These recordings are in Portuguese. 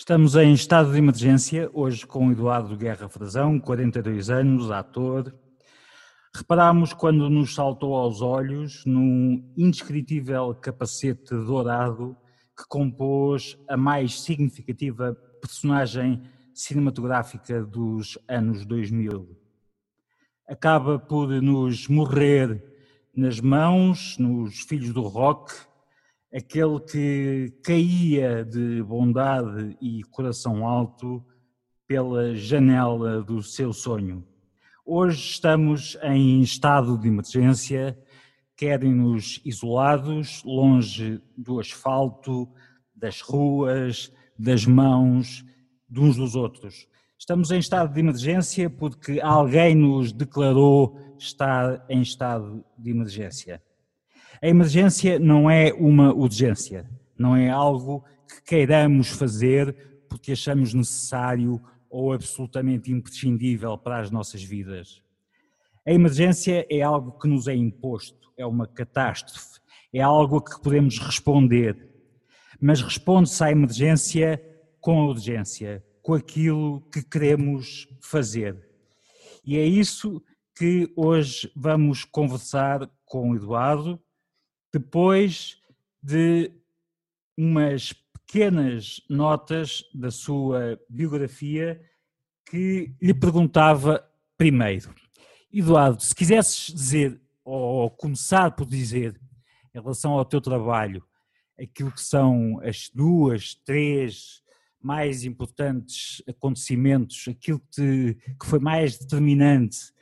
Estamos em estado de emergência, hoje com Eduardo Guerra Frazão, 42 anos, ator. Reparámos quando nos saltou aos olhos num indescritível capacete dourado que compôs a mais significativa personagem cinematográfica dos anos 2000. Acaba por nos morrer nas mãos, nos filhos do rock, aquele que caía de bondade e coração alto pela janela do seu sonho. Hoje estamos em estado de emergência, querem-nos isolados, longe do asfalto, das ruas, das mãos, de uns dos outros. Estamos em estado de emergência porque alguém nos declarou estar em estado de emergência. A emergência não é uma urgência, não é algo que queiramos fazer porque achamos necessário ou absolutamente imprescindível para as nossas vidas. A emergência é algo que nos é imposto, é uma catástrofe, é algo a que podemos responder. Mas responde-se à emergência com a urgência, com aquilo que queremos fazer. E é isso que hoje vamos conversar com o Eduardo, depois de umas pequenas notas da sua biografia que lhe perguntava primeiro. Eduardo, se quisesses dizer, ou começar por dizer, em relação ao teu trabalho, aquilo que são as duas, três mais importantes acontecimentos, aquilo que, te, que foi mais determinante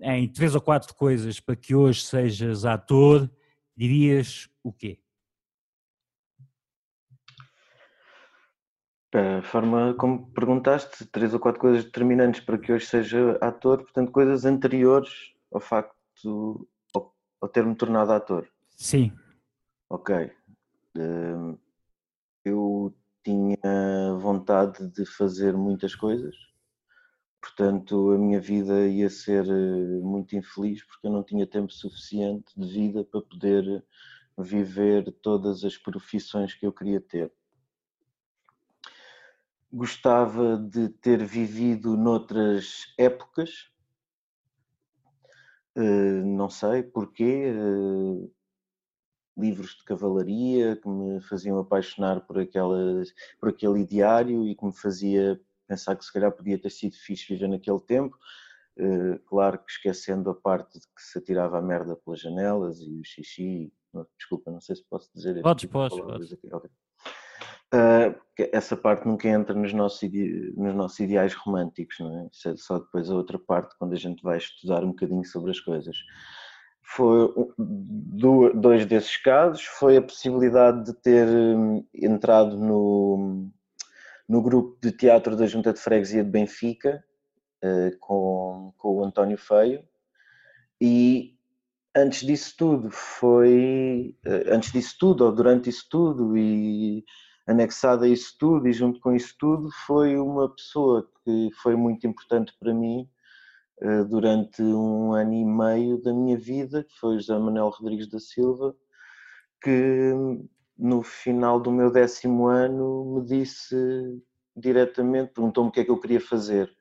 em três ou quatro coisas para que hoje sejas ator, dirias o quê? A forma como perguntaste, três ou quatro coisas determinantes para que hoje seja ator, portanto, coisas anteriores ao facto, ao, ao ter-me tornado ator. Sim. Ok. Hum, eu tinha vontade de fazer muitas coisas, portanto, a minha vida ia ser eh, muito infeliz porque eu não tinha tempo suficiente de vida para poder viver todas as profissões que eu queria ter. Gostava de ter vivido noutras épocas, eh, não sei porquê, eh, livros de cavalaria que me faziam apaixonar por, aquela, por aquele ideário e que me fazia pensar que se calhar podia ter sido fixe viver naquele tempo. Uh, claro que esquecendo a parte de que se atirava a merda pelas janelas e o xixi. Desculpa, não sei se posso dizer. Podes, tipo podes, podes. Okay. Uh, essa parte nunca entra nos nossos, nos nossos ideais românticos, não é? Isso é só depois a outra parte, quando a gente vai estudar um bocadinho sobre as coisas foi dois desses casos foi a possibilidade de ter hum, entrado no, no grupo de teatro da Junta de Freguesia de Benfica eh, com, com o António Feio. E antes disso tudo foi eh, antes disso tudo ou durante isso tudo e anexada a isso tudo e junto com isso tudo foi uma pessoa que foi muito importante para mim eh, durante um ano e meio da minha vida, que foi José Manuel Rodrigues da Silva, que no final do meu décimo ano me disse diretamente, perguntou-me o que é que eu queria fazer.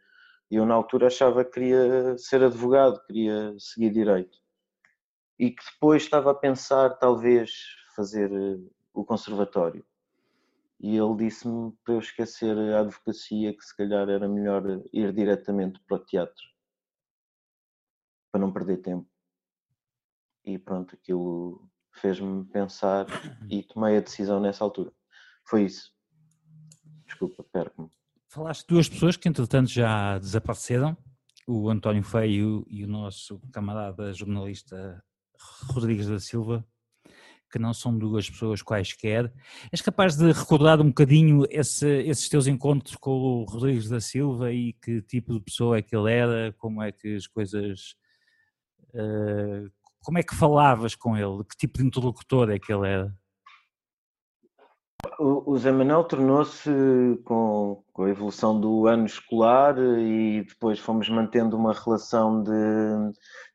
E eu na altura achava que queria ser advogado, queria seguir direito. E que depois estava a pensar talvez fazer eh, o conservatório. E ele disse-me para eu esquecer a advocacia, que se calhar era melhor ir diretamente para o teatro para não perder tempo. E pronto, aquilo fez-me pensar e tomei a decisão nessa altura. Foi isso. Desculpa, perco-me. Falaste de duas pessoas que entretanto já desapareceram, o António Feio e o nosso camarada jornalista Rodrigues da Silva, que não são duas pessoas quaisquer. És capaz de recordar um bocadinho esse, esses teus encontros com o Rodrigues da Silva e que tipo de pessoa é que ele era, como é que as coisas eh, como é que falavas com ele? Que tipo de interlocutor é que ele era? O, Zé Manuel tornou-se, com, com, a evolução do ano escolar, e depois fomos mantendo uma relação de,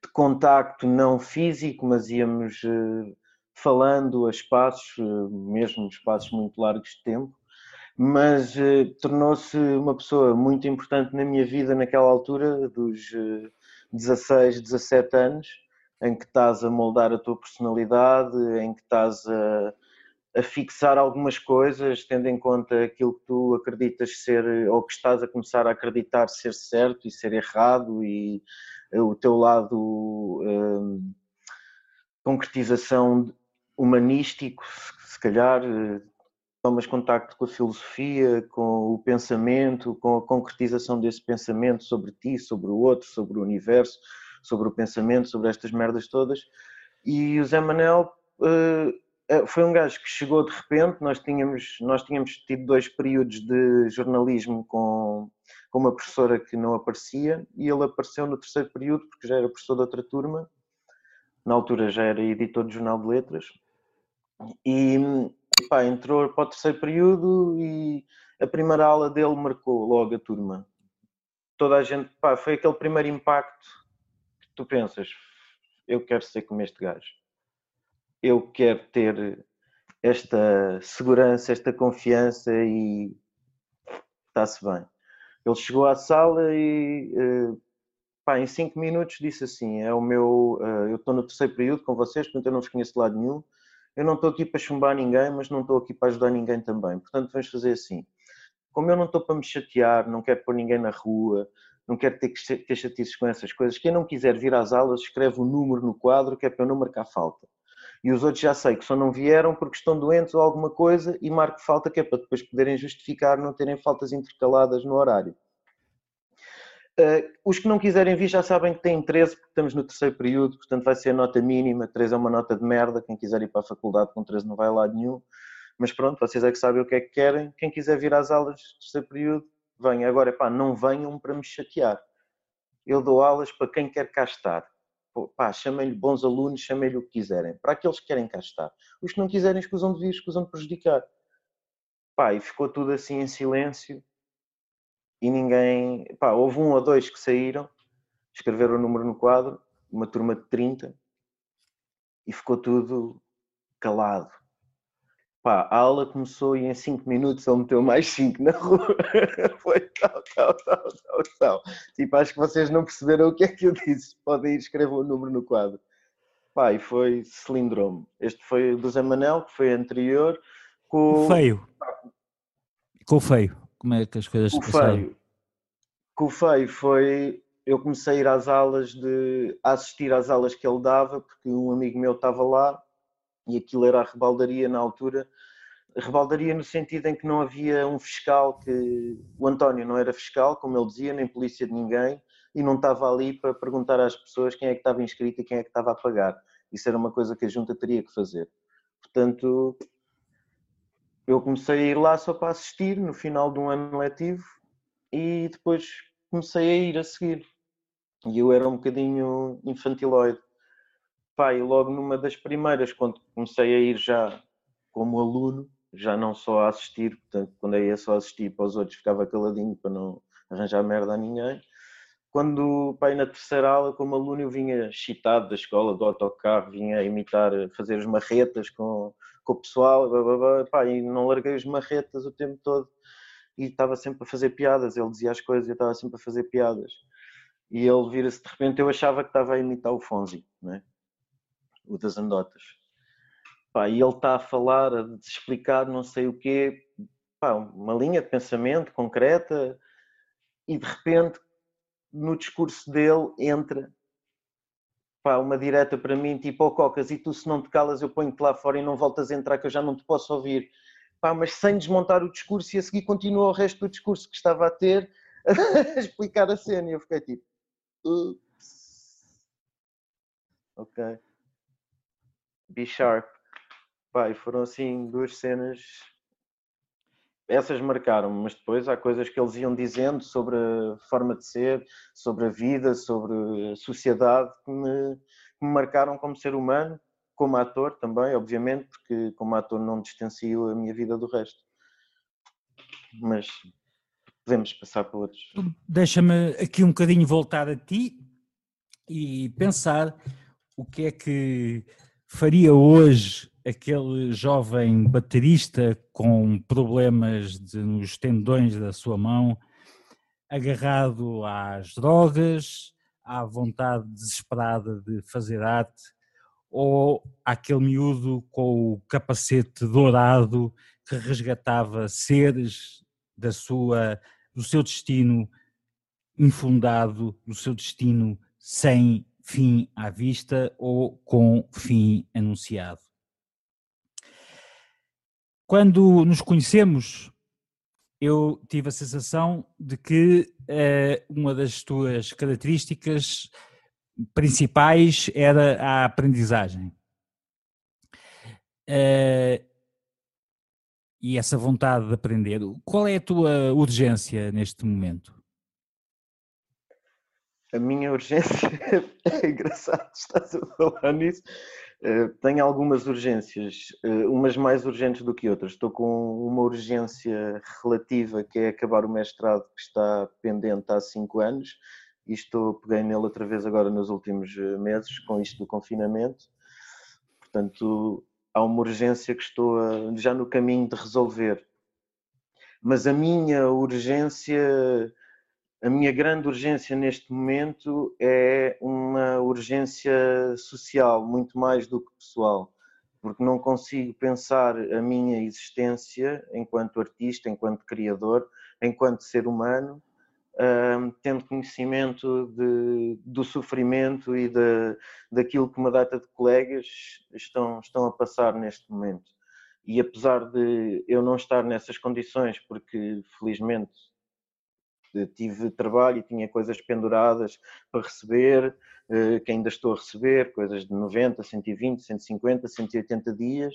de contacto não físico, mas íamos uh, falando a espaços, uh, mesmo espaços muito largos de tempo. mas uh, tornou-se uma pessoa muito importante na minha vida naquela altura, dos uh, 16, 17 anos, em que estás a moldar a tua personalidade, em que estás a, a fixar algumas coisas, tendo em conta aquilo que tu acreditas ser, ou que estás a começar a acreditar ser certo e ser errado, e uh, o teu lado uh, concretização humanístico, se calhar uh, tomas contacto com a filosofia, com o pensamento, com a concretização desse pensamento sobre ti, sobre o outro, sobre o universo, sobre o pensamento, sobre estas merdas todas. E o Zé Manel uh, foi um gajo que chegou de repente. Nós tínhamos, nós tínhamos tido dois períodos de jornalismo com, com uma professora que não aparecia e ele apareceu no terceiro período porque já era professor de outra turma. Na altura já era editor de jornal de letras. E pá, entrou para o terceiro período e a primeira aula dele marcou logo a turma. Toda a gente, pá, foi aquele primeiro impacto tu pensas, eu quero ser como este gajo, eu quero ter esta segurança, esta confiança e está-se bem. Ele chegou à sala e eh, pá, em cinco minutos disse assim: é o meu, eh, eu estou no terceiro período com vocês, portanto eu não vos conheço de lado nenhum. Eu não estou aqui para chumbar ninguém, mas não estou aqui para ajudar ninguém também. Portanto, vamos fazer assim. Como eu não estou para me chatear, não quero pôr ninguém na rua, não quero ter que ter chatices com essas coisas. Quem não quiser vir às aulas, escreve o um número no quadro, que é para eu não marcar falta. E os outros já sei que só não vieram porque estão doentes ou alguma coisa e marco falta, que é para depois poderem justificar não terem faltas intercaladas no horário. Uh, os que não quiserem vir já sabem que têm 13, porque estamos no terceiro período, portanto vai ser nota mínima. 3 é uma nota de merda. Quem quiser ir para a faculdade com 13 não vai lá nenhum. Mas pronto, vocês é que sabem o que é que querem. Quem quiser vir às aulas do terceiro período, venha. Agora, pá, não venham para me chatear. Eu dou aulas para quem quer cá estar. Pá, chamem-lhe bons alunos, chamem-lhe o que quiserem. Para aqueles que querem cá estar. Os que não quiserem escusam de vir, escusam de prejudicar. Pá, e ficou tudo assim em silêncio. E ninguém... Pá, houve um ou dois que saíram, escreveram o número no quadro, uma turma de 30, e ficou tudo calado Pá, a aula começou e em 5 minutos ele meteu mais 5 na rua. Foi tal, tal, tal, tal, tal. Tipo, acho que vocês não perceberam o que é que eu disse. Podem ir escrever o número no quadro. Pá, e foi cilindrome. Este foi do Zé Manel, que foi anterior. Com... O feio. Com o feio. Como é que as coisas o feio. Com o feio foi... Eu comecei a ir às aulas de... a assistir às aulas que ele dava, porque um amigo meu estava lá e aquilo era a rebaldaria na altura. Rebaldaria no sentido em que não havia um fiscal que. O António não era fiscal, como ele dizia, nem polícia de ninguém, e não estava ali para perguntar às pessoas quem é que estava inscrito e quem é que estava a pagar. Isso era uma coisa que a junta teria que fazer. Portanto, eu comecei a ir lá só para assistir no final de um ano letivo e depois comecei a ir a seguir. E eu era um bocadinho infantiloide e logo numa das primeiras, quando comecei a ir já como aluno, já não só a assistir, portanto, quando eu ia só assistir para os outros ficava caladinho para não arranjar merda a ninguém. Quando, pá, na terceira aula, como aluno, eu vinha chitado da escola, do autocarro, vinha imitar, fazer as marretas com, com o pessoal, blá, blá, blá, pá, e não larguei as marretas o tempo todo. E estava sempre a fazer piadas, ele dizia as coisas e eu estava sempre a fazer piadas. E ele vira-se de repente, eu achava que estava a imitar o Fonzi, não é? O das andotas. Pá, e ele está a falar, a explicar não sei o quê, pá, uma linha de pensamento concreta, e de repente, no discurso dele, entra pá, uma direta para mim, tipo, oh Cocas, e tu se não te calas eu ponho-te lá fora e não voltas a entrar que eu já não te posso ouvir. Pá, mas sem desmontar o discurso e a seguir continua o resto do discurso que estava a ter a explicar a cena e eu fiquei tipo, Ups. ok. Be Sharp. Foram assim duas cenas. Essas marcaram mas depois há coisas que eles iam dizendo sobre a forma de ser, sobre a vida, sobre a sociedade, que me, que me marcaram como ser humano, como ator também, obviamente, porque como ator não distancio a minha vida do resto. Mas podemos passar para outros. Deixa-me aqui um bocadinho voltar a ti e pensar o que é que faria hoje aquele jovem baterista com problemas de, nos tendões da sua mão, agarrado às drogas, à vontade desesperada de fazer arte, ou aquele miúdo com o capacete dourado que resgatava seres da sua, do seu destino infundado, do seu destino sem fim à vista ou com fim anunciado. Quando nos conhecemos, eu tive a sensação de que uh, uma das tuas características principais era a aprendizagem. Uh, e essa vontade de aprender. Qual é a tua urgência neste momento? A minha urgência é engraçado, estás a falar nisso. Uh, tenho algumas urgências, uh, umas mais urgentes do que outras. Estou com uma urgência relativa que é acabar o mestrado que está pendente há cinco anos e estou, peguei nele outra vez agora nos últimos eh, meses com isto do confinamento. Portanto, há uma urgência que estou já no caminho de resolver. Mas a minha urgência, a minha grande urgência neste momento é uma urgência social, muito mais do que pessoal, porque não consigo pensar a minha existência enquanto artista, enquanto criador, enquanto ser humano, tendo conhecimento de, do sofrimento e de, daquilo que uma data de colegas estão, estão a passar neste momento. E apesar de eu não estar nessas condições, porque felizmente tive trabalho e tinha coisas penduradas para receber, eh, que ainda estou a receber, coisas de 90, 120, 150, 180 dias,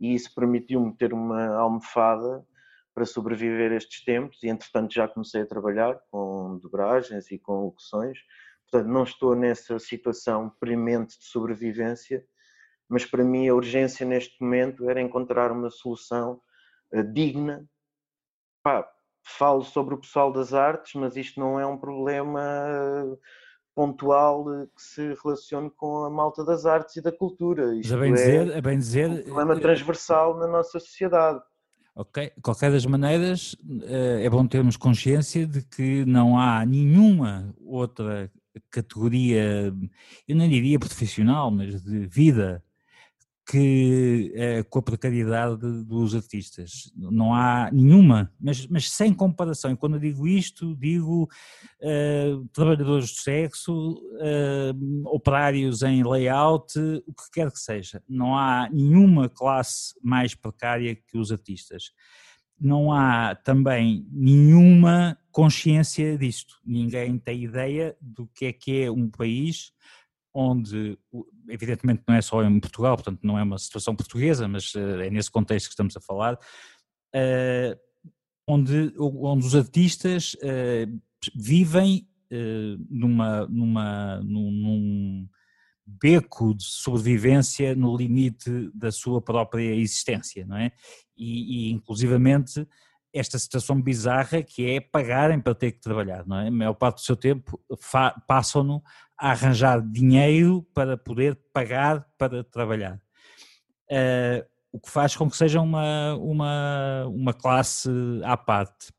e isso permitiu-me ter uma almofada para sobreviver estes tempos e entretanto já comecei a trabalhar com dobragens e com locuções, portanto não estou nessa situação premente de sobrevivência, mas para mim a urgência neste momento era encontrar uma solução uh, digna. Falo sobre o pessoal das artes, mas isto não é um problema pontual que se relacione com a malta das artes e da cultura. Isto a bem é dizer, a bem dizer, um problema eh, transversal na nossa sociedade. Ok, de qualquer das maneiras, eh, é bom termos consciência de que não há nenhuma outra categoria, eu não diria profissional, mas de vida, que é, com a precariedade dos artistas. Não há nenhuma, mas, mas sem comparação. E quando eu digo isto, digo uh, trabalhadores do sexo, uh, operários em layout, o que quer que seja. Não há nenhuma classe mais precária que os artistas. Não há também nenhuma consciência disto. Ninguém tem ideia do que é que é um país onde, evidentemente não é só em Portugal, portanto não é uma situação portuguesa, mas eh, é nesse contexto que estamos a falar, eh, onde, onde os artistas eh, vivem numa, numa, num, beco de sobrevivência no limite da sua própria existência, não é? E, e inclusivamente esta situação bizarra que é pagarem para ter que trabalhar, não é? A maior parte do seu tempo passam-no a arranjar dinheiro para poder pagar para trabalhar. Uh, o que faz com que seja uma, uma, uma classe à parte.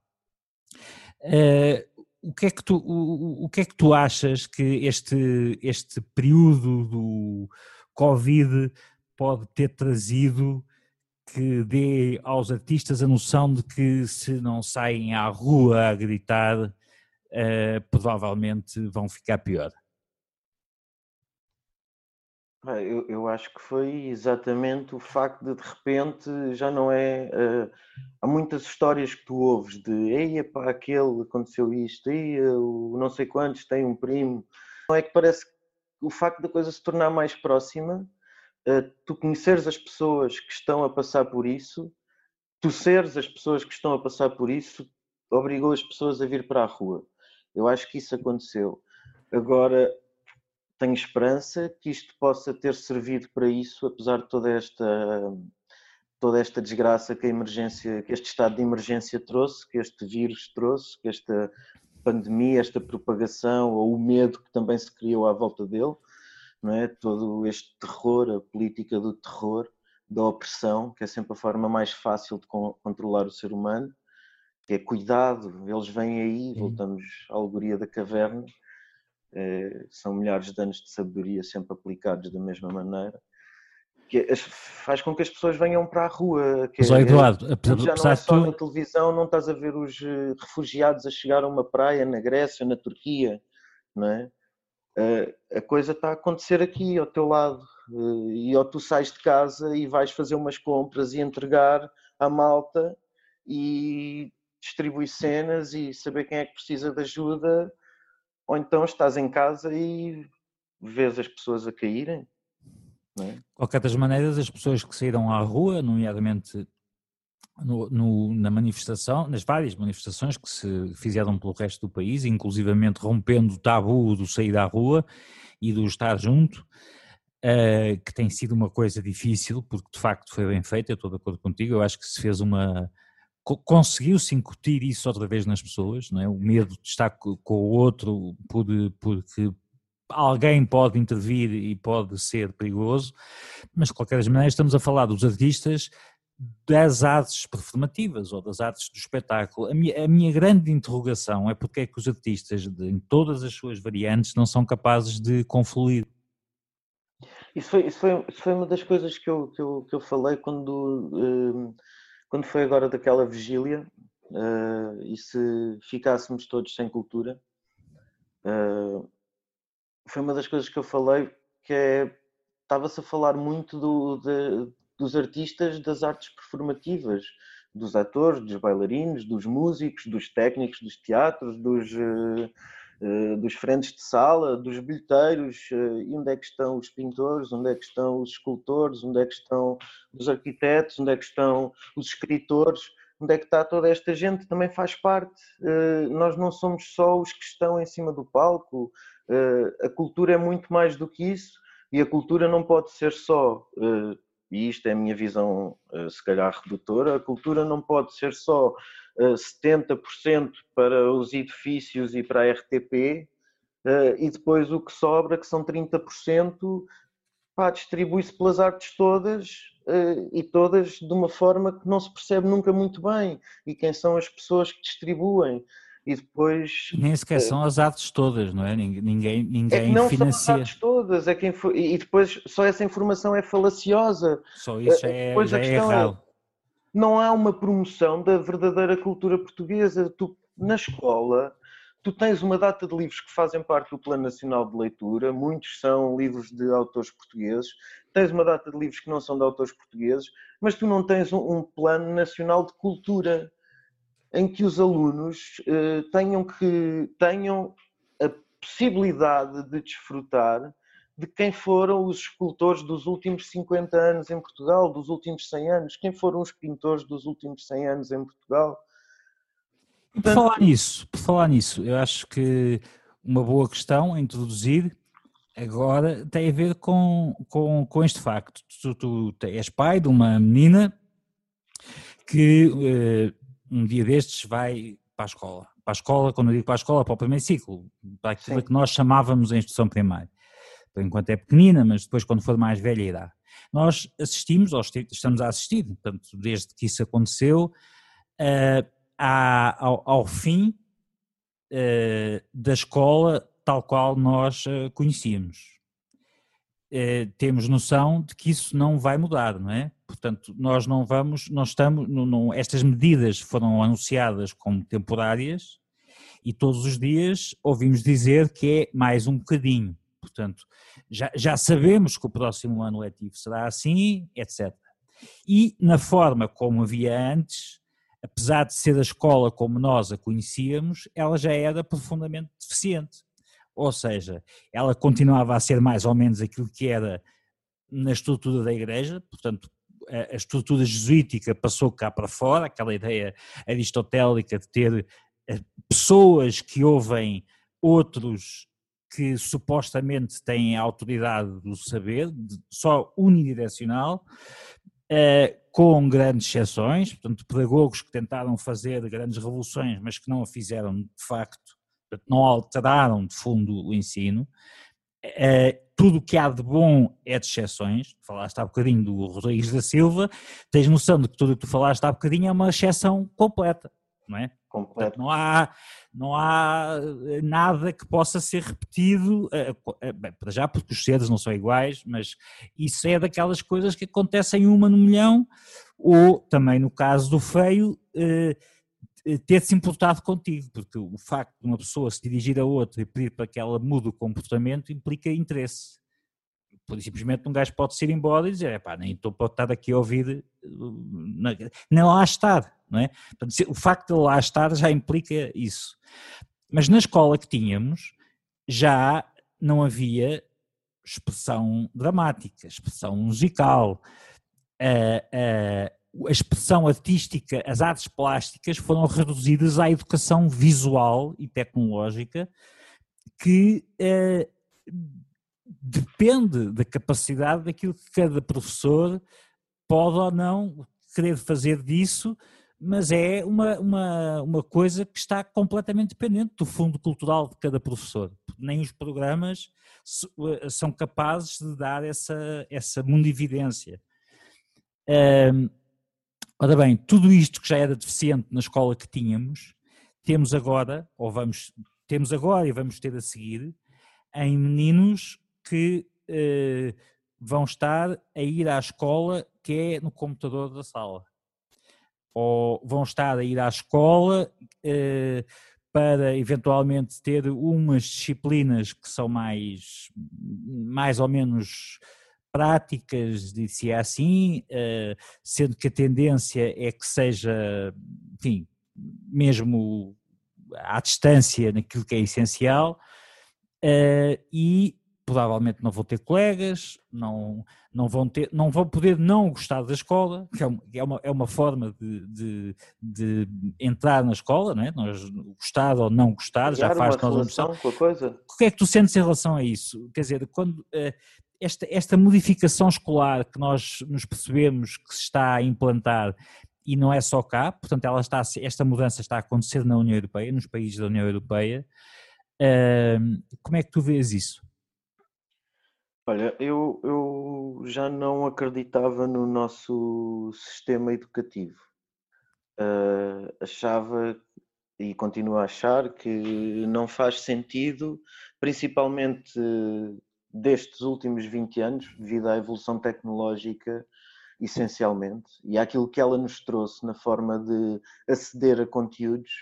Uh, o que é que tu, o, o que é que tu achas que este, este período do Covid pode ter trazido que dê aos artistas a noção de que se não saem à rua a gritar, uh, provavelmente vão ficar pior? Eu, eu, acho que foi exatamente o facto de de repente já não é. Uh, há muitas histórias que tu ouves de ei, para aquele aconteceu isto, ei, o não sei quantos tem um primo. Não é que parece que o facto da coisa se tornar mais próxima, tu conheceres as pessoas que estão a passar por isso, tu seres as pessoas que estão a passar por isso, obrigou as pessoas a vir para a rua. Eu acho que isso aconteceu. Agora, tenho esperança que isto possa ter servido para isso, apesar de toda esta toda esta desgraça que a emergência, que este estado de emergência trouxe, que este vírus trouxe, que esta pandemia, esta propagação ou o medo que também se criou à volta dele, não é? Todo este terror, a política do terror, da opressão, que é sempre a forma mais fácil de controlar o ser humano, que é cuidado, eles vêm aí, voltamos à alegoria da caverna, é, são milhares de anos de sabedoria sempre aplicados da mesma maneira, que faz com que as pessoas venham para a rua. Que Mas, é, Eduardo, já não é só tu... na televisão, não estás a ver os eh, refugiados a chegar a uma praia na Grécia, na Turquia, não é? A coisa está a acontecer aqui ao teu lado eh, e ou tu sais de casa e vais fazer umas compras e entregar à malta e distribuir cenas e saber quem é que precisa de ajuda ou então estás em casa e vês as pessoas a caírem é? qualquer das maneiras as pessoas que saíram à rua nomeadamente no, no, na manifestação, nas várias manifestações que se fizeram pelo resto do país, inclusivamente rompendo o tabu do sair à rua e do estar junto, uh, que tem sido uma coisa difícil, porque de facto foi bem feita, eu estou de acordo contigo, eu acho que se fez uma. conseguiu-se incutir isso outra vez nas pessoas, não é? o medo de estar com o outro por, porque alguém pode intervir e pode ser perigoso, mas de qualquer maneira estamos a falar dos artistas das artes performativas ou das artes do espetáculo. A minha, a minha grande interrogação é porque é que os artistas, de, em todas as suas variantes, não são capazes de confluir. Isso foi, isso foi, isso foi uma das coisas que eu, que eu, que eu falei quando, uh, quando foi agora daquela vigília uh, e se ficássemos todos sem cultura. Uh, foi uma das coisas que eu falei que é estava-se a falar muito do, de, dos artistas das artes performativas, dos atores, dos bailarinos, dos músicos, dos técnicos dos teatros, dos, uh, uh, dos frentes de sala, dos bilheteiros, uh, e onde é que estão os pintores, onde é que estão os escultores, onde é que estão os arquitetos, onde é que estão os escritores, onde é que está toda esta gente, também faz parte. nós não somos só os que estão em cima do palco, a cultura é muito mais do que isso, e a cultura não pode ser só e isto é a minha visão, eh, se calhar redutora, a cultura não pode ser só 70% eh, para os edifícios e para a RTP, eh, e depois o que sobra, que são 30%, distribui-se pelas artes todas e todas de uma forma que não se percebe nunca muito bem. E quem são as pessoas que distribuem? E depois. Nem sequer eh, são as artes todas, não é? Ninguém, ninguém é não financia. são as artes todas, é quem e depois só essa informação é falaciosa. Só isso já é, já é errado. É, não há uma promoção da verdadeira cultura portuguesa. Tu, na escola, tu tens uma data de livros que fazem parte do Plano Nacional de Leitura, muitos são livros de autores portugueses, tens uma data de livros que não são de autores portugueses, mas tu não tens um, um Plano Nacional de Cultura em que os alunos uh, tenham que tenham a possibilidade de desfrutar de quem foram os escultores dos últimos 50 anos em Portugal, dos últimos 100 anos, quem foram os pintores dos últimos 100 anos em Portugal. Portanto... Por falar nisso, por falar nisso, eu acho que uma boa questão a introduzir agora tem a ver com, com, com este facto. Tu, tu és pai de uma menina que eh, um dia destes vai para a escola. Para a escola, quando eu digo para a escola, para o primeiro ciclo, para aquilo Sim. que nós chamávamos a instrução primária. Por enquanto é pequenina, mas depois quando for mais velha irá. Nós assistimos, ou estamos a assistir, portanto, desde que isso aconteceu, uh, ao, ao, fim uh, da escola tal qual nós uh, conhecíamos. temos noção de que isso não vai mudar, não é? Portanto, nós não vamos, nós estamos, não, não, estas medidas foram anunciadas como temporárias e todos os dias ouvimos dizer que é mais um bocadinho. Portanto, já, já sabemos que o próximo ano letivo será assim, etc. E na forma como havia antes, apesar de ser a escola como nós a conhecíamos, ela já era profundamente deficiente. Ou seja, ela continuava a ser mais ou menos aquilo que era na estrutura da igreja, portanto, a estrutura jesuítica passou cá para fora, aquela ideia aristotélica de ter eh, pessoas que ouvem outros que supostamente têm a autoridade do saber, só unidirecional, eh, com grandes exceções, portanto, pedagogos que tentaram fazer grandes revoluções, mas que não a fizeram de facto, não alteraram de fundo o ensino, Uh, tudo o que há de bom é de exceções. Falaste há bocadinho do Rodrigues da Silva, tens noção de que tudo o que tu falaste há bocadinho é uma exceção completa, não é? Portanto, não há, não há eh, nada que possa ser repetido, uh, bem, para já porque os seres não são iguais, mas isso é daquelas coisas que acontecem uma no milhão, ou também no caso do feio, eh, ter-se importado contigo, porque o facto de uma pessoa se dirigir a outra e pedir para que ela mude o comportamento implica interesse. Simplesmente um gajo pode ir embora e dizer, pá, nem estou para estar aqui a ouvir, eh, nem lá estar, não é? O facto de lá estar já implica isso. Mas na escola que tínhamos, já não havia expressão dramática, expressão musical, uh, uh, a expressão artística, as artes plásticas foram reduzidas à educação visual e tecnológica que eh, depende da capacidade daquilo que cada professor pode ou não querer fazer disso, mas é uma, uma, uma coisa que está completamente dependente do fundo cultural de cada professor. Nem os programas eh, são capazes de dar essa, essa mundividência. Um, Ora bem, tudo isto que já era deficiente na escola que tínhamos, temos agora, ou vamos, temos agora e vamos ter a seguir, em meninos que eh, vão estar a ir à escola que é no computador da sala. Ou vão estar a ir à escola eh, para eventualmente ter umas disciplinas que são mais, mais ou menos práticas, disse assim, eh, sendo que a tendência é que seja, enfim, mesmo à distância naquilo que é essencial, eh, e provavelmente não vão ter colegas, não, não, vão, ter, não vão poder não gostar da escola, que é uma, é uma é forma de, de, de, entrar na escola, não é? Nós, gostar ou não gostar, já faz uma nós com a coisa. O que é que tu sentes em relação a isso? Quer dizer, quando, uh, esta, esta modificação escolar que nós nos percebemos que se está a implantar e não é só cá, portanto ela está, esta mudança está a acontecer na União Europeia, nos países da União Europeia, como é que tu vês isso? Olha, eu, eu já não acreditava no nosso sistema educativo. Uh, achava e continuo a achar que não faz sentido, principalmente destes últimos 20 anos, devido à evolução tecnológica, essencialmente, e àquilo que ela nos trouxe na forma de aceder a conteúdos,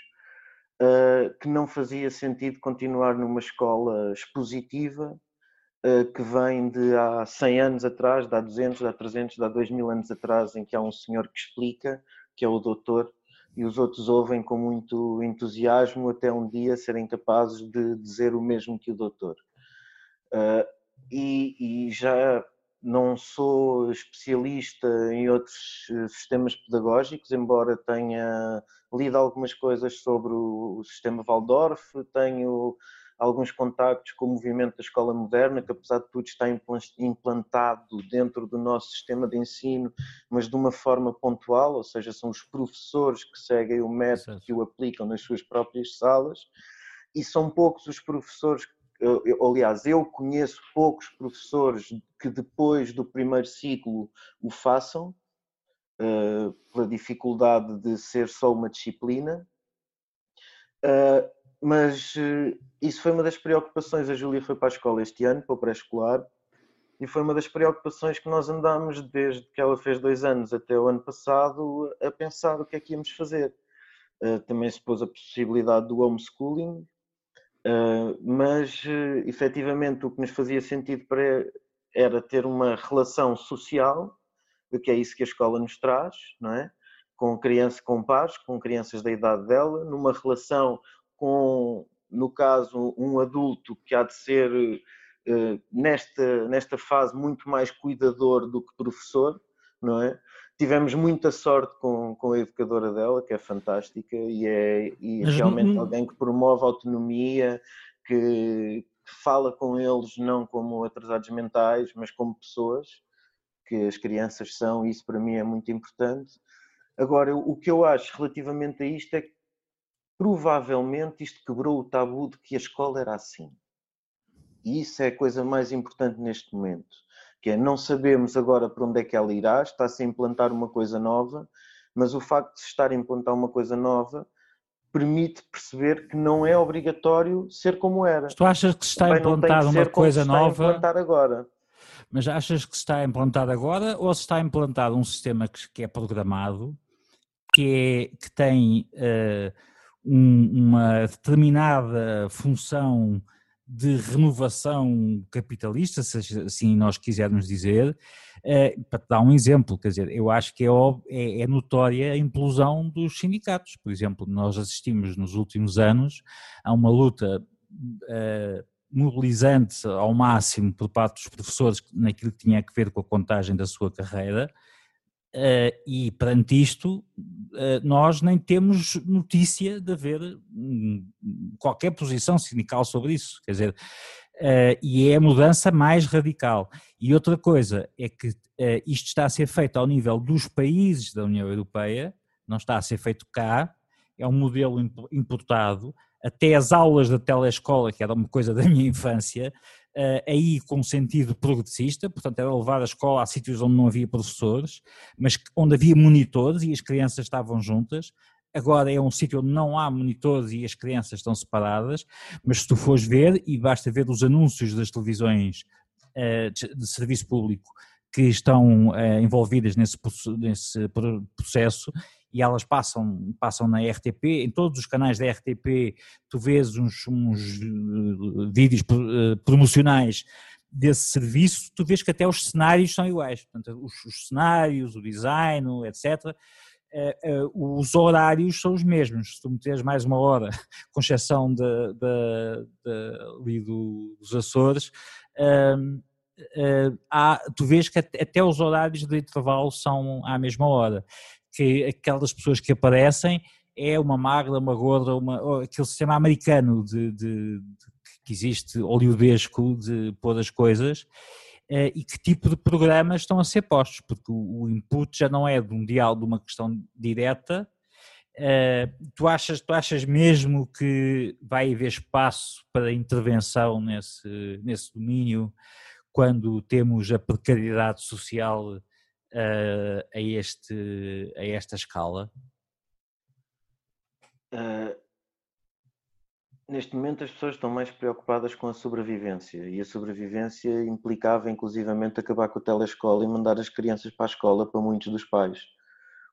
uh, que não fazia sentido continuar numa escola expositiva que vem de há 100 anos atrás, de há 200, de há 300, de há 2000 anos atrás, em que há um senhor que explica, que é o doutor, e os outros ouvem com muito entusiasmo até um dia serem capazes de dizer o mesmo que o doutor. Uh, e, e, já não sou especialista em outros eh, sistemas pedagógicos, embora tenha lido algumas coisas sobre o sistema Waldorf, tenho alguns contactos com o movimento da escola moderna, que apesar de tudo está implantado dentro do nosso sistema de ensino, mas de uma forma pontual, ou seja, são os professores que seguem o método que o aplicam nas suas próprias salas, e são poucos os professores eu, eu, aliás, eu conheço poucos professores que depois do primeiro ciclo o façam, uh, pela dificuldade de ser só uma disciplina. Uh, mas uh, isso foi uma das preocupações. A Júlia foi para a escola este ano, para o pré-escolar, e foi uma das preocupações que nós andámos desde que ela fez dois anos até o ano passado a pensar o que é que íamos fazer. também se pôs a possibilidade do homeschooling, Uh, mas uh, efetivamente o que nos fazia sentido para era ter uma relação social, que é isso que a escola nos traz, não é? Com criança com pares, com crianças da idade dela, numa relação com, no caso, um adulto que há de ser uh, nesta, nesta fase muito mais cuidador do que professor, não é? tivemos muita sorte com, com a educadora dela, que é fantástica e é e realmente alguém que promove a autonomia, que, que, fala com eles não como atrasados mentais, mas como pessoas, que as crianças são, e isso para mim é muito importante. Agora, o que eu acho relativamente a isto é que provavelmente isto quebrou o tabu de que a escola era assim. E isso é a coisa mais importante neste momento, que é não sabemos agora para onde é que ela irá, está-se a implantar uma coisa nova, mas o facto de se estar a implantar uma coisa nova permite perceber que não é obrigatório ser como era. Tu achas que se está a implantar uma coisa nova? implantar agora. Mas achas que se está a implantar agora ou se está a implantar um sistema que, que é programado, que, é, que tem uh, um, uma determinada função de renovação capitalista, se assim nós quisermos dizer, eh, para te dar um exemplo, quer dizer, eu acho que é, é, é, notória a implosão dos sindicatos. Por exemplo, nós assistimos nos últimos anos a uma luta eh, mobilizante ao máximo por parte dos professores naquilo que tinha a ver com a contagem da sua carreira, Uh, e perante isto, uh, nós nem temos notícia de haver um, qualquer posição sindical sobre isso. Quer dizer, uh, e é a mudança mais radical. E outra coisa é que isto está a ser feito ao nível dos países da União Europeia, não está a ser feito cá, é um modelo importado. Até as aulas da telescola, que era uma coisa da minha infância, aí com sentido progressista, portanto era levar a escola a sítios onde não havia professores, mas onde havia monitores e as crianças estavam juntas, agora é um sítio onde não há monitores e as crianças estão separadas, mas se tu fores ver, e basta ver os anúncios das televisões uh, de, serviço público que estão uh, envolvidas nesse, nesse processo, e elas passam, passam na RTP, em todos os canais da RTP tu vês uns, uns eh, vídeos eh, promocionais desse serviço, tu vês que até os cenários são iguais, portanto os, os cenários, o design, etc., Uh, uh, os horários são os mesmos. Se tu meteres mais uma hora, com exceção de, de, de, do, dos Açores, uh, há, tu vês que até, até os horários de intervalo são à mesma hora que aquelas pessoas que aparecem é uma magra, uma gorda, uma, aquele sistema americano de, de, de que existe hollywoodesco de pôr as coisas eh, e que tipo de programas estão a ser postos, porque o, input já não é de um diálogo, de uma questão direta. Eh, tu, achas, tu achas mesmo que vai haver espaço para intervenção nesse, nesse domínio quando temos a precariedade social uh, a, este, a esta escala? Uh, neste momento as pessoas estão mais preocupadas com a sobrevivência e a sobrevivência implicava inclusivamente acabar com a telescola e mandar as crianças para a escola para muitos dos pais,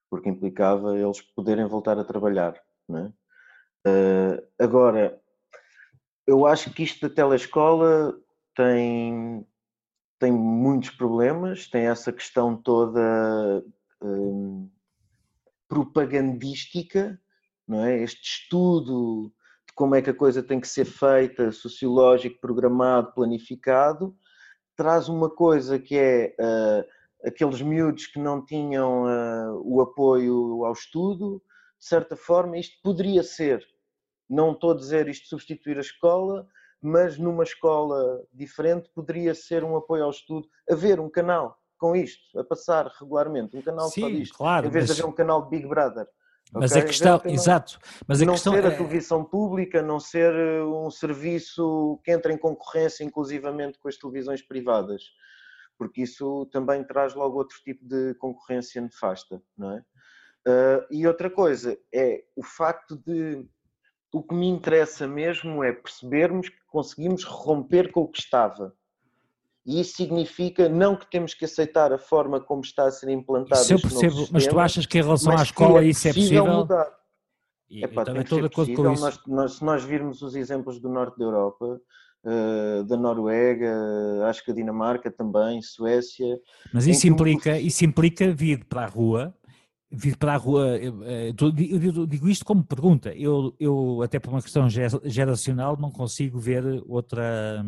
porque implicava eles poderem voltar a trabalhar. Não é? uh, agora, eu acho que isto da telescola tem, tem muitos problemas, tem essa questão toda hum, propagandística, não é? Este estudo de como é que a coisa tem que ser feita, sociológico, programado, planificado, traz uma coisa que é uh, aqueles miúdos que não tinham uh, o apoio ao estudo, de certa forma, isto poderia ser, não estou a dizer isto substituir a escola, mas numa escola diferente poderia ser um apoio ao estudo, haver um canal com isto, a passar regularmente, um canal Sim, só disto, claro, em vez mas... de haver um canal de Big Brother. Mas okay? a questão, um exato, mas a não questão ser a é televisão pública, não ser eh, um serviço que entra em concorrência inclusivamente com as televisões privadas, porque isso também traz logo outro tipo de concorrência nefasta, não é? Uh, e outra coisa é o facto de o que me interessa mesmo é percebermos que conseguimos romper com o que estava. E isso significa não que temos que aceitar a forma como está a ser implantado. Isso eu percebo, sistema, mas tu achas que em relação à escola é isso é possível? Mudar. E, Epá, também estou de acordo com isso. Nós, nós, se nós virmos os exemplos do norte da Europa, uh, da Noruega, acho que a Dinamarca também, Suécia. Mas isso implica, isso implica vir para a rua vir para a rua, eu, eu, digo isto como pergunta, eu, eu até por uma questão geracional não consigo ver outra,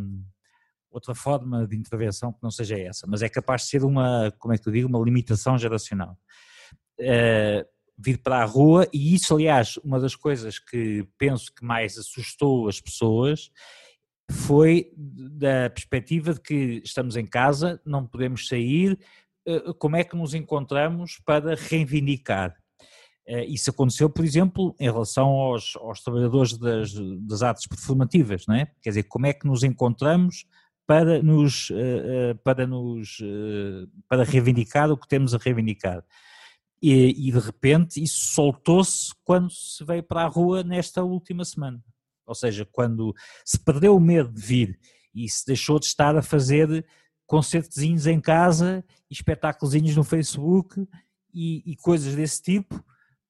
outra forma de intervenção que não seja essa, mas é capaz de ser uma, como é que eu digo, uma limitação geracional. Uh, vir para a rua, e isso, aliás, uma das coisas que penso que mais assustou as pessoas foi da perspectiva de que estamos em casa, não podemos sair, eh, como é que nos encontramos para reivindicar. Isso aconteceu, por exemplo, em relação aos, aos trabalhadores das, das artes performativas, não é? Quer dizer, como é que nos encontramos para nos, para nos para reivindicar o que temos a reivindicar. E, e de repente isso soltou-se quando se veio para a rua nesta última semana. Ou seja, quando se perdeu o medo de vir e se deixou de estar a fazer concertezinhos em casa, espetáculos no Facebook e, e, coisas desse tipo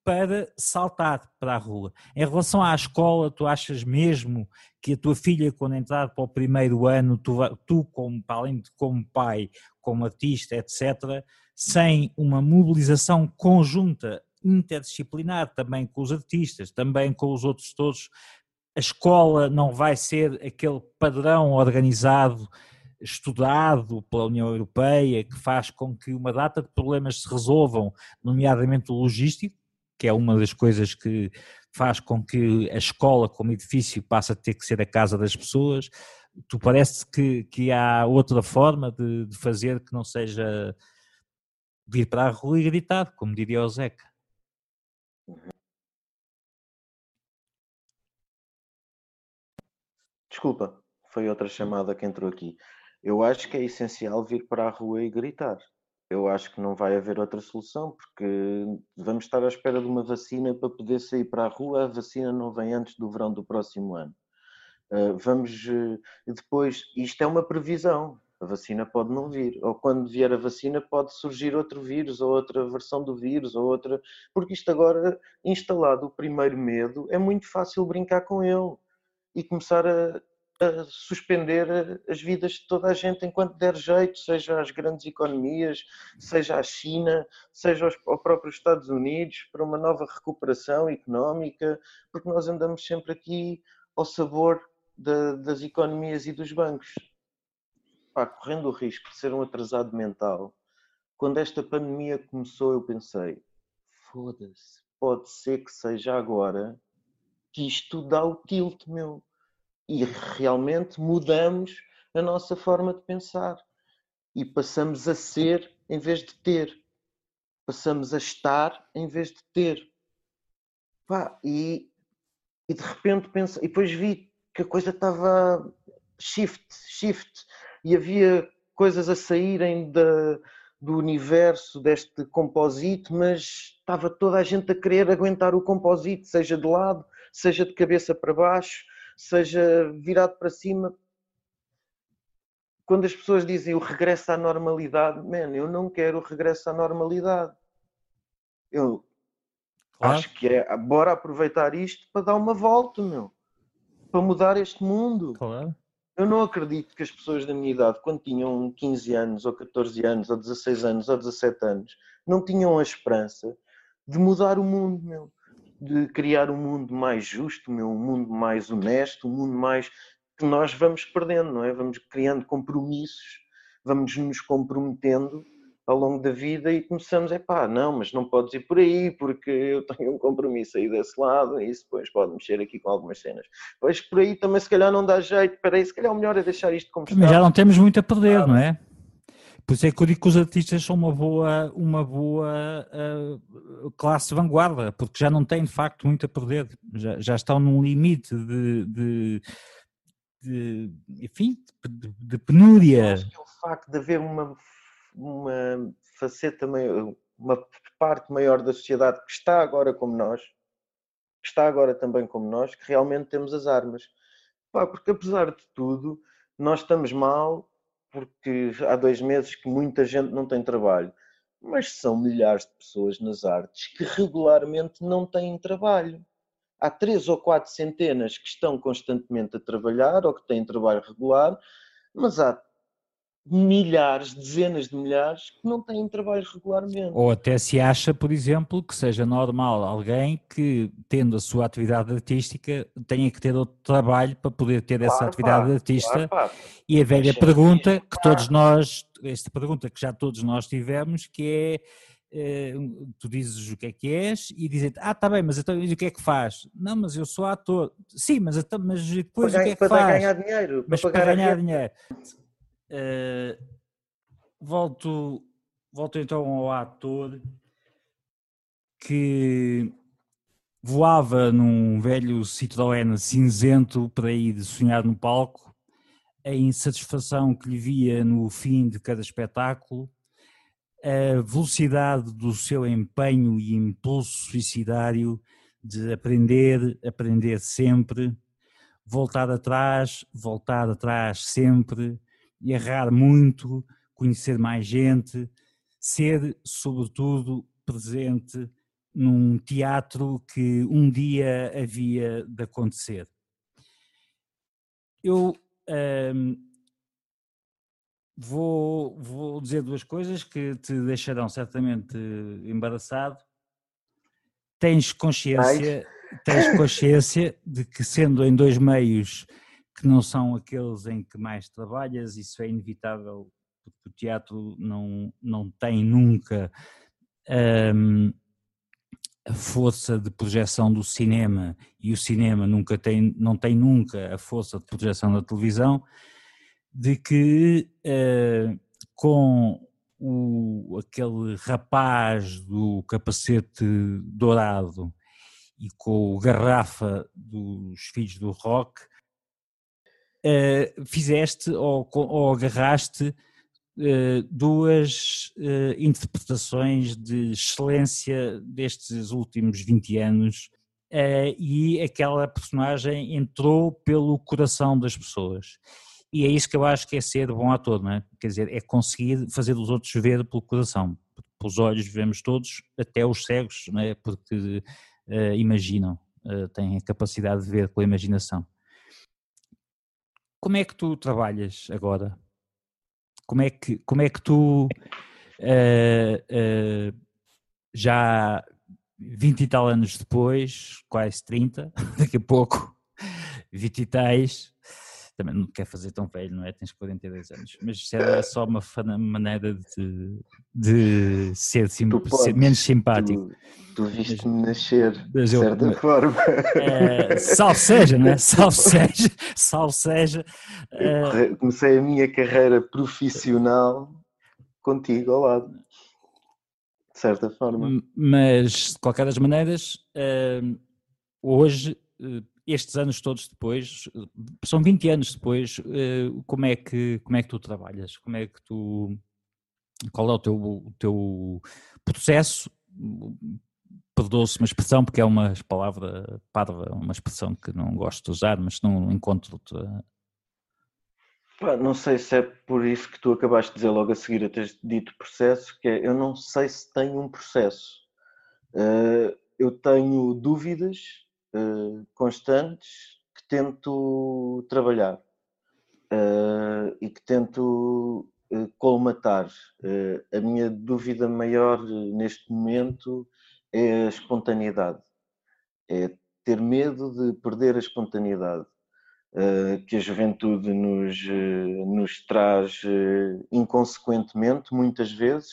para saltar para a rua. Em relação à escola, tu achas mesmo que a tua filha, quando entrar para o primeiro ano, tu, tu como, além de como pai, como artista, etc., sem uma mobilização conjunta, interdisciplinar, também com os artistas, também com os outros todos, a escola não vai ser aquele padrão organizado, estudado pela União Europeia, que faz com que uma data de problemas se resolvam, nomeadamente o logístico, que é uma das coisas que faz com que a escola como edifício passe a ter que ser a casa das pessoas. Tu parece que, que há outra forma de, de fazer que não seja vir para a rua e gritar, como diria o Zeca. Desculpa, foi outra chamada que entrou aqui. Eu acho que é essencial vir para a rua e gritar. Eu acho que não vai haver outra solução, porque vamos estar à espera de uma vacina para poder sair para a rua. A vacina não vem antes do verão do próximo ano. Uh, vamos uh, depois, isto é uma previsão. A vacina pode não vir, ou quando vier a vacina pode surgir outro vírus, ou outra versão do vírus, ou outra. Porque isto agora, instalado o primeiro medo, é muito fácil brincar com ele e começar a, a, suspender as vidas de toda a gente enquanto der jeito, seja às grandes economias, seja à China, seja aos, aos próprios Estados Unidos, para uma nova recuperação económica, porque nós andamos sempre aqui ao sabor de, das economias e dos bancos. Pá, correndo o risco de ser um atrasado mental, quando esta pandemia começou, eu pensei: foda-se, pode ser que seja agora que isto dá o tilt, meu. E realmente mudamos a nossa forma de pensar. E passamos a ser em vez de ter. Passamos a estar em vez de ter. Pá, e, e de repente penso, e depois vi que a coisa estava shift, shift, e havia coisas a saírem do universo deste composite, mas estava toda a gente a querer aguentar o composite, seja de lado, seja de cabeça para baixo, seja virado para cima. Quando as pessoas dizem o regresso à normalidade, man, eu não quero o regresso à normalidade. Eu claro. acho que é, bora aproveitar isto para dar uma volta, meu. Para mudar este mundo. Claro. Eu não acredito que as pessoas da minha idade, quando tinham 15 anos, ou 14 anos, ou 16 anos, ou 17 anos, não tinham a esperança de mudar o mundo, meu de criar um mundo mais justo, um mundo mais honesto, um mundo mais que nós vamos perdendo, não é? Vamos criando compromissos, vamos nos comprometendo ao longo da vida e começamos, é pá, não, mas não podes ir por aí porque eu tenho um compromisso aí desse lado e isso depois pode mexer aqui com algumas cenas. Pois por aí também se calhar não dá jeito, aí, se calhar o melhor é deixar isto como está. Já não temos muito a perder, ah, não é? Por isso é que eu digo que os artistas são uma boa, uma boa uh, classe vanguarda, porque já não têm de facto muito a perder, já, já estão num limite de, de, de enfim, de, de penúria. Acho que é o facto de haver uma, uma faceta, maior, uma parte maior da sociedade que está agora como nós, que está agora também como nós, que realmente temos as armas. Pá, porque apesar de tudo, nós estamos mal porque há dois meses que muita gente não tem trabalho. Mas são milhares de pessoas nas artes que regularmente não têm trabalho. Há três ou quatro centenas que estão constantemente a trabalhar ou que têm trabalho regular, mas há milhares, dezenas de milhares que não têm trabalho regularmente. Ou até se acha, por exemplo, que seja normal alguém que, tendo a sua atividade artística, tenha que ter outro trabalho para poder ter claro, essa atividade pá, artista. Claro, e a velha pergunta que todos nós, esta pergunta que já todos nós tivemos, que é eh, tu dizes o que é que és e dizem ah, está bem, mas então o que é que faz? Não, mas eu sou ator. Sim, mas, então, mas depois para o que é que para faz? Para ganhar dinheiro. Mas para, para ganhar dinheiro. Uh, volto, volto então ao ator que voava num velho Citroën cinzento para ir sonhar no palco, a insatisfação que lhe via no fim de cada espetáculo, a velocidade do seu empenho e impulso suicidário de aprender, aprender sempre, voltar atrás, voltar atrás sempre, errar muito, conhecer mais gente, ser, sobretudo, presente num teatro que um dia havia de acontecer. Eu um, vou, vou dizer duas coisas que te deixarão certamente embaraçado. Tens consciência, tens consciência de que sendo em dois meios que não são aqueles em que mais trabalhas, isso é inevitável, porque o teatro não, não tem nunca um, a força de projeção do cinema e o cinema nunca tem, não tem nunca a força de projeção da televisão, de que uh, com o, aquele rapaz do capacete dourado e com o garrafa dos filhos do rock, uh, fizeste ou, ou agarraste eh, duas uh, interpretações de excelência destes últimos 20 anos uh, e aquela personagem entrou pelo coração das pessoas. E é isso que eu acho que é ser bom ator, não é? Quer dizer, é conseguir fazer os outros ver pelo coração. Pelos olhos vemos todos, até os cegos, não é? Porque imaginam, têm a capacidade de ver pela imaginação. Como é que tu trabalhas agora? Como é que, como é que tu, uh, uh, já 20 e tal anos depois, quase 30, daqui a pouco, 20 e tais, também não quer fazer tão velho, não é? Tens 42 anos, mas isso era só uma maneira de, de ser, sim, ser menos simpático. Tu, tu viste-me nascer, de certa eu, forma. É, salve seja, não é? Salve seja, salve seja. É, comecei a minha carreira profissional contigo ao lado. De certa forma. Mas, de qualquer das maneiras, hoje estes anos todos depois, são 20 anos depois, eh, como é que, como é que tu trabalhas? Como é que tu, qual é o teu, o teu processo? Perdoa-se uma expressão, porque é uma palavra parva, uma expressão que não gosto de usar, mas não encontro. Não sei se é por isso que tu acabaste de dizer logo a seguir a teres dito processo, que é, eu não sei se tenho um processo. Eh, eu tenho dúvidas uh, constantes que tento trabalhar uh, e que tento uh, colmatar. a minha dúvida maior neste momento é a espontaneidade, é ter medo de perder a espontaneidade. que a juventude nos, nos traz inconsequentemente, muitas vezes,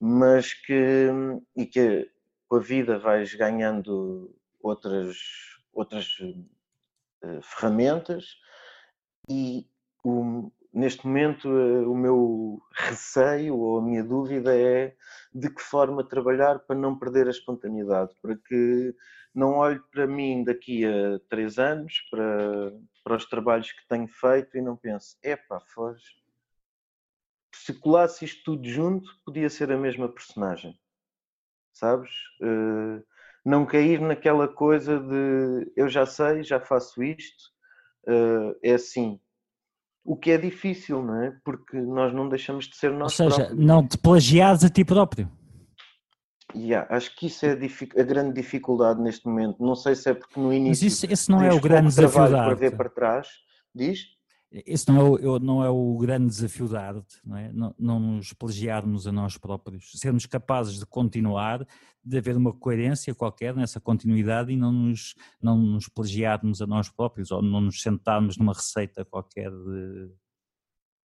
mas que, e que com a vida vais ganhando outras, outras uh, ferramentas e o, neste momento uh, o meu receio ou a minha dúvida é de que forma trabalhar para não perder a espontaneidade, para que não olhe para mim daqui a três anos, para, para os trabalhos que tenho feito e não pense, epá, foge. Se colasse isto tudo junto, podia ser a mesma personagem. Sabes? Uh, não cair naquela coisa de eu já sei, já faço isto, uh, é assim. O que é difícil, não é? Porque nós não deixamos de ser nós Ou seja, próprios. não te plagiares a ti próprio. Yeah, acho que isso é a, a, grande dificuldade neste momento. Não sei se é porque no início. Mas isso, esse não é o grande desafio da arte. para ver para trás. Diz? Esse não é, o, não é o grande desafio da arte, não é? Não, não nos plagiarmos a nós próprios, sermos capazes de continuar, de haver uma coerência qualquer nessa continuidade e não nos, não nos plagiarmos a nós próprios ou não nos sentarmos numa receita qualquer de...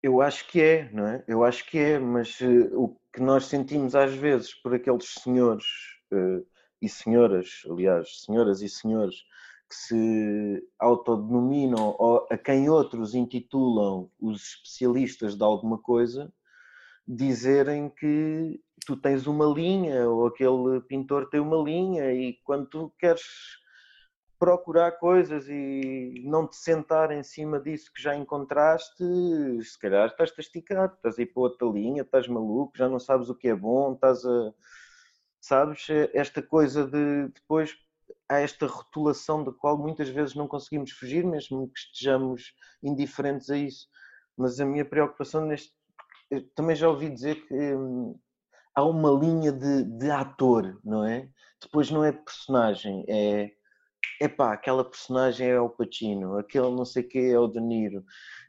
Eu acho que é, não é? Eu acho que é, mas uh, o que nós sentimos às vezes por aqueles senhores uh, e senhoras, aliás, senhoras e senhores que se autodenominam ou a quem outros intitulam os especialistas de alguma coisa, dizerem que tu tens uma linha ou aquele pintor tem uma linha e quando tu queres procurar coisas e não te sentar em cima disso que já encontraste, se calhar estás-te a esticar, estás a ir para outra linha, estás maluco, já não sabes o que é bom, estás a. Sabes? Esta coisa de depois há esta rotulação da qual muitas vezes não conseguimos fugir, mesmo que estejamos indiferentes a isso. Mas a minha preocupação neste. Também já ouvi dizer que hum, há uma linha de, de ator, não é? Depois não é personagem, é epá, aquela personagem é o Pacino, aquele não sei que é o De Niro.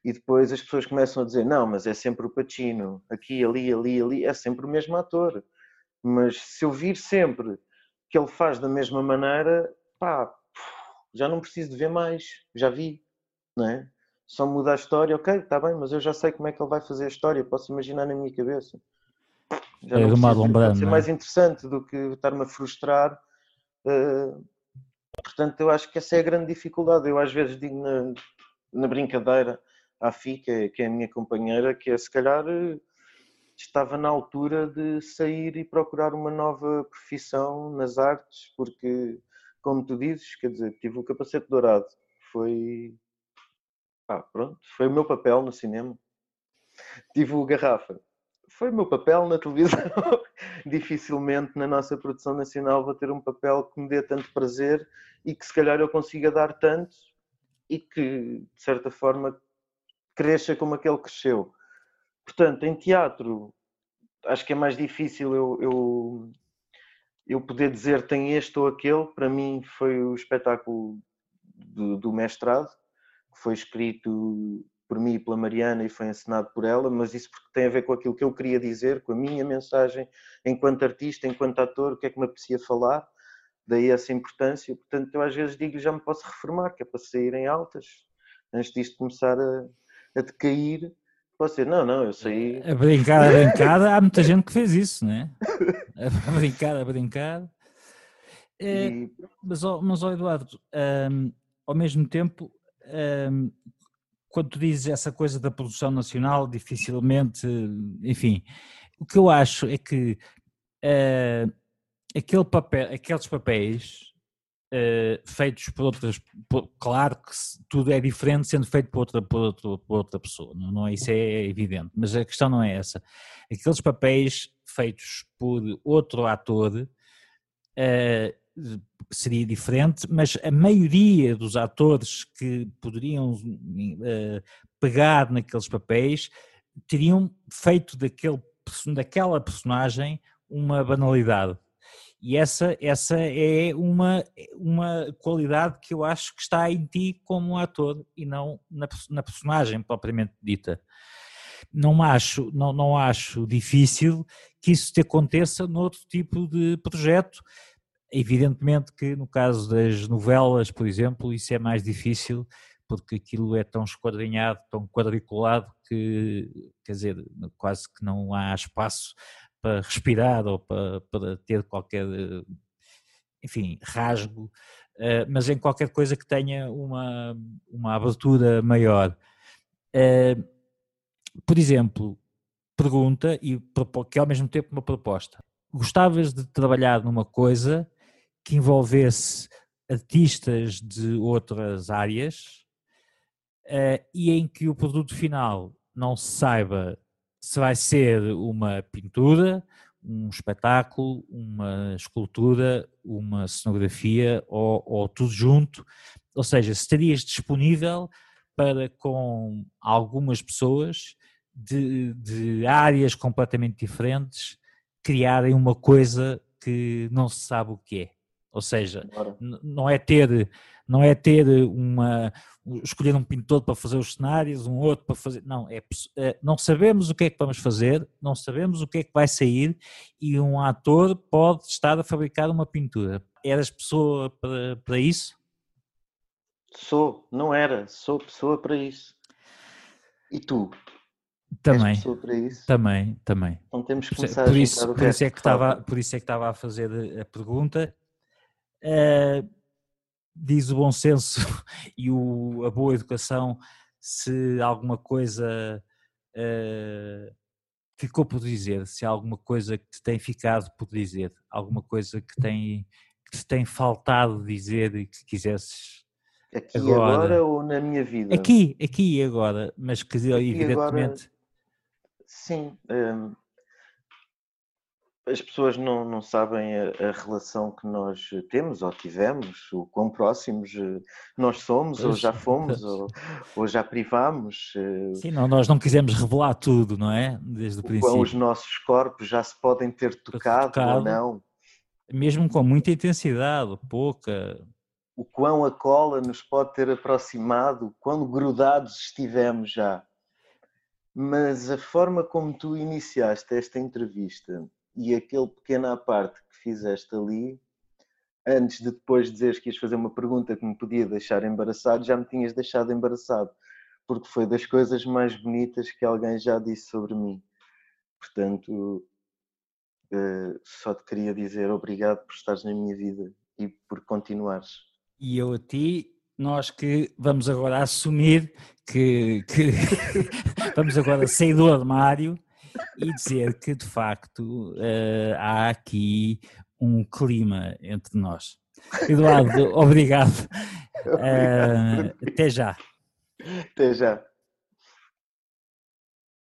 E depois as pessoas começam a dizer, não, mas é sempre o Pacino, aqui, ali, ali, ali, é sempre o mesmo ator. Mas se eu vir sempre que ele faz da mesma maneira, pá, já não preciso de ver mais, já vi, não é? Só muda a história, ok, está bem, mas eu já sei como é que ele vai fazer a história, posso imaginar na minha cabeça. Já é não preciso, ser é? mais interessante do que estar-me a frustrar uh, Portanto, eu acho que essa é a grande dificuldade. Eu às vezes digo na, na brincadeira à FI, que é, que é a minha companheira, que é se calhar estava na altura de sair e procurar uma nova profissão nas artes, porque, como tu dizes, quer dizer, tive o capacete dourado. Foi. Ah, pronto, foi o meu papel no cinema. Tive o garrafa foi o meu papel na televisão. Dificilmente na nossa produção nacional vou ter um papel que me dê tanto prazer e que se calhar eu consiga dar tanto e que, de certa forma, cresça como aquele cresceu. Portanto, em teatro, acho que é mais difícil eu, eu, eu poder dizer tem este ou aquele. Para mim, foi o espetáculo do, do mestrado, que foi escrito por mim e pela Mariana e foi ensinado por ela, mas isso porque tem a ver com aquilo que eu queria dizer, com a minha mensagem enquanto artista, enquanto ator, o que é que me apetecia falar, daí essa importância. Portanto, eu às vezes digo já me posso reformar, que é para sair em altas, antes disto começar a, a decair. Dizer, não, não, eu saí. A brincar, a brincar, há muita gente que fez isso, não é? A brincar, a brincar. É, e... Mas, oh, mas oh Eduardo, um, ao mesmo tempo, um, quando tu dizes essa coisa da produção nacional, dificilmente, enfim, o que eu acho é que uh, aquele papel, aqueles papéis uh, feitos por outras, por, claro que tudo é diferente sendo feito por outra, por outra, por outra pessoa, não, não, é, isso é evidente, mas a questão não é essa. Aqueles papéis feitos por outro ator uh, seria diferente, mas a maioria dos atores que poderiam uh, pegar naqueles papéis teriam feito daquele, daquela personagem uma banalidade. E essa, essa é uma, uma qualidade que eu acho que está em ti como ator e não na, na personagem propriamente dita. Não acho, não, não acho difícil que isso te aconteça noutro tipo de projeto, Evidentemente que no caso das novelas, por exemplo, isso é mais difícil porque aquilo é tão esquadrinhado, tão quadriculado que, quer dizer, quase que não há espaço para respirar ou para, para ter qualquer, enfim, rasgo, eh, mas em qualquer coisa que tenha uma, uma abertura maior. Eh, por exemplo, pergunta e que é ao mesmo tempo uma proposta. Gostavas de trabalhar numa coisa que envolvesse artistas de outras áreas uh, e em que o produto final não se saiba se vai ser uma pintura, um espetáculo, uma escultura, uma cenografia ou, ou tudo junto. Ou seja, se estarias disponível para com algumas pessoas de, de áreas completamente diferentes criarem uma coisa que não se sabe o que é. Ou seja, não é ter não é ter uma escolher um pintor para fazer os cenários, um outro para fazer, não, é, é, não sabemos o que é que vamos fazer, não sabemos o que é que vai sair e um ator pode estar a fabricar uma pintura. Eras pessoa para, para isso? Sou, não era, sou pessoa para isso. E tu? Também. Também, também. Então temos que começar por isso, por isso é que estava, por isso é que estava a fazer a pergunta Uh, diz o bom senso e o, a boa educação se alguma coisa uh, ficou por dizer, se há alguma coisa que te tem ficado por dizer, alguma coisa que, tem, que te tem faltado dizer e que quisesses. Aqui agora, agora ou na minha vida? Aqui, aqui e agora, mas que evidentemente. Agora, sim. Um, as pessoas não, não sabem a, a, relação que nós temos ou tivemos, o quão próximos eh, nós somos, pois, ou já fomos, ou, ou, já privámos. Eh, Sim, não, nós não quisemos revelar tudo, não é? Desde o, o princípio. Quão os nossos corpos já se podem ter tocado, tocado, ou não. Mesmo com muita intensidade, pouca. O quão a cola nos pode ter aproximado, quão grudados estivemos já. Mas a forma como tu iniciaste esta entrevista e aquele pequeno à parte que fizeste ali, antes de depois dizeres que ias fazer uma pergunta que me podia deixar embaraçado, já me tinhas deixado embaraçado, porque foi das coisas mais bonitas que alguém já disse sobre mim. Portanto, uh, só te queria dizer obrigado por estares na minha vida e por continuares. E eu a ti, nós que vamos agora assumir que, que vamos agora sair do armário e dizer que de facto uh, há aqui um clima entre nós. Eduardo, obrigado. Uh, até já. Até já.